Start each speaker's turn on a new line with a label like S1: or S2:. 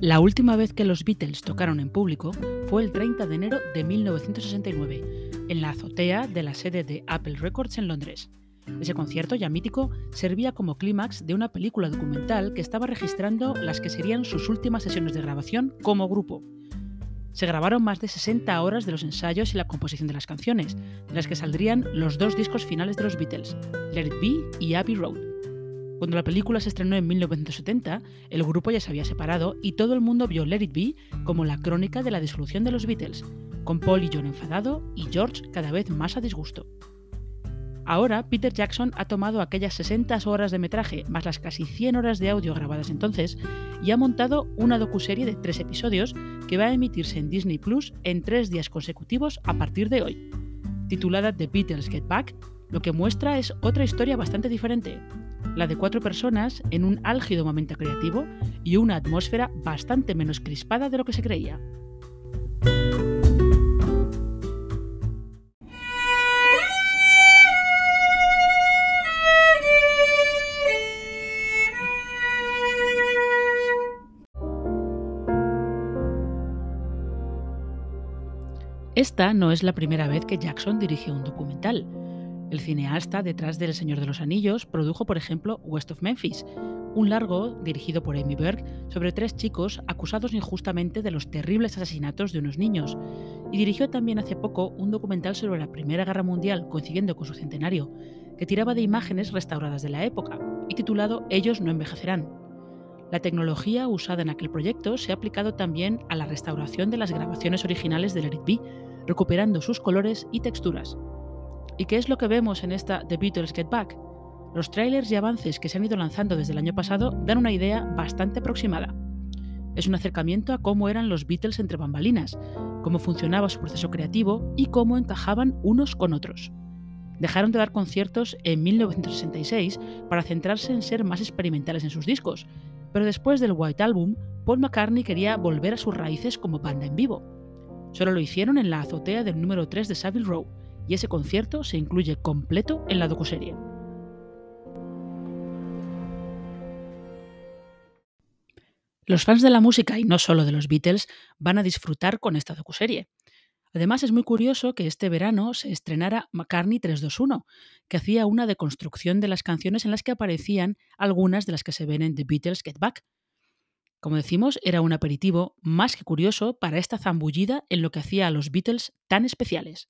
S1: La última vez que los Beatles tocaron en público fue el 30 de enero de 1969, en la azotea de la sede de Apple Records en Londres. Ese concierto, ya mítico, servía como clímax de una película documental que estaba registrando las que serían sus últimas sesiones de grabación como grupo. Se grabaron más de 60 horas de los ensayos y la composición de las canciones, de las que saldrían los dos discos finales de los Beatles, Let It Be y Abbey Road. Cuando la película se estrenó en 1970, el grupo ya se había separado y todo el mundo vio Let It Be como la crónica de la disolución de los Beatles, con Paul y John enfadado y George cada vez más a disgusto. Ahora, Peter Jackson ha tomado aquellas 60 horas de metraje más las casi 100 horas de audio grabadas entonces y ha montado una docuserie de tres episodios que va a emitirse en Disney Plus en tres días consecutivos a partir de hoy. Titulada The Beatles Get Back, lo que muestra es otra historia bastante diferente, la de cuatro personas en un álgido momento creativo y una atmósfera bastante menos crispada de lo que se creía. Esta no es la primera vez que Jackson dirige un documental. El cineasta detrás del Señor de los Anillos produjo, por ejemplo, West of Memphis, un largo dirigido por Amy Berg sobre tres chicos acusados injustamente de los terribles asesinatos de unos niños, y dirigió también hace poco un documental sobre la Primera Guerra Mundial coincidiendo con su centenario, que tiraba de imágenes restauradas de la época, y titulado Ellos no envejecerán. La tecnología usada en aquel proyecto se ha aplicado también a la restauración de las grabaciones originales del Let It recuperando sus colores y texturas. ¿Y qué es lo que vemos en esta The Beatles Get Back? Los trailers y avances que se han ido lanzando desde el año pasado dan una idea bastante aproximada. Es un acercamiento a cómo eran los Beatles entre bambalinas, cómo funcionaba su proceso creativo y cómo encajaban unos con otros. Dejaron de dar conciertos en 1966 para centrarse en ser más experimentales en sus discos, pero después del White Album, Paul McCartney quería volver a sus raíces como banda en vivo. Solo lo hicieron en la azotea del número 3 de Savile Row, y ese concierto se incluye completo en la docuserie. Los fans de la música y no solo de los Beatles van a disfrutar con esta docuserie. Además es muy curioso que este verano se estrenara McCartney 321, que hacía una deconstrucción de las canciones en las que aparecían algunas de las que se ven en The Beatles Get Back. Como decimos, era un aperitivo más que curioso para esta zambullida en lo que hacía a los Beatles tan especiales.